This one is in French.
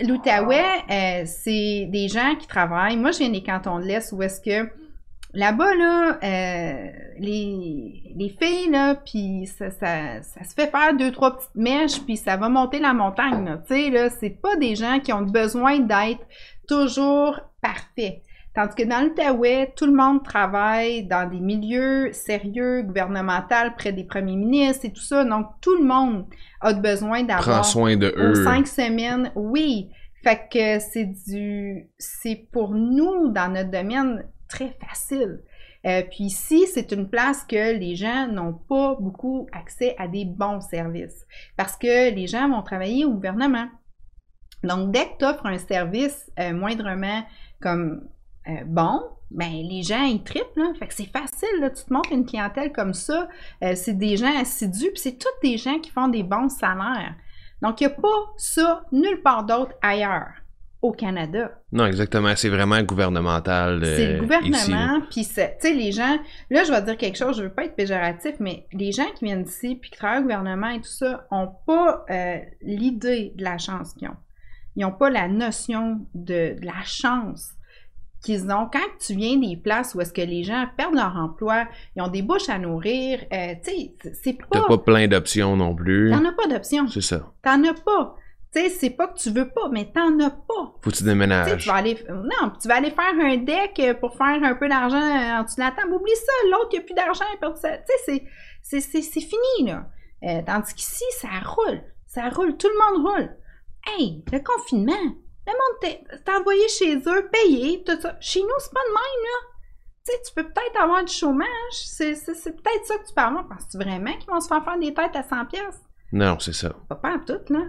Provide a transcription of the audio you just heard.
l'Outaouais, euh, c'est des gens qui travaillent. Moi, je viens des cantons de l'Est où est-ce que là-bas, là, euh, les, les filles, là, puis ça, ça, ça se fait faire deux, trois petites mèches, puis ça va monter la montagne. Tu sais, là, c'est pas des gens qui ont besoin d'être toujours parfaits. Tandis que dans l'Outaouais, tout le monde travaille dans des milieux sérieux, gouvernementaux, près des premiers ministres et tout ça. Donc, tout le monde a besoin Prends d'avoir soin de eux. cinq semaines, oui. Fait que c'est du. C'est pour nous, dans notre domaine, très facile. Euh, puis ici, c'est une place que les gens n'ont pas beaucoup accès à des bons services. Parce que les gens vont travailler au gouvernement. Donc, dès que tu offres un service euh, moindrement comme euh, bon, ben les gens ils trippent là. Fait que c'est facile là. Tu te montres une clientèle comme ça, euh, c'est des gens assidus, puis c'est tous des gens qui font des bons salaires. Donc il n'y a pas ça nulle part d'autre ailleurs au Canada. Non, exactement. C'est vraiment gouvernemental. euh, C'est le gouvernement, puis c'est- tu sais, les gens, là, je vais dire quelque chose, je veux pas être péjoratif, mais les gens qui viennent ici, puis qui travaillent au gouvernement et tout ça, ont pas euh, l'idée de la chance qu'ils ont. Ils ont pas la notion de, de la chance qu'ils ont. Quand tu viens des places où est-ce que les gens perdent leur emploi, ils ont des bouches à nourrir, euh, tu sais, c'est- c'est T'as pas... pas plein d'options non plus. T'en as pas d'option. C'est ça. T'en as pas. Tu sais, c'est pas que tu veux pas, mais t'en as pas. Faut que tu Tu déménages. tu vas aller. Non, tu vas aller faire un deck pour faire un peu d'argent euh, en dessous de la table. Oublie ça, l'autre, il n'y a plus d'argent, il a perdu ça. Tu sais, c'est fini, là. Euh, tandis qu'ici, ça roule. Ça roule. Tout le monde roule. Hey, le confinement. Le monde t'est envoyé chez eux, payé, tout ça. Chez nous, c'est pas de même, là. Tu sais, tu peux peut-être avoir du chômage. C'est peut-être ça que tu peux avoir. Penses-tu vraiment qu'ils vont se faire faire des têtes à 100$? pièces Non, c'est ça. Pas pas en tout, là.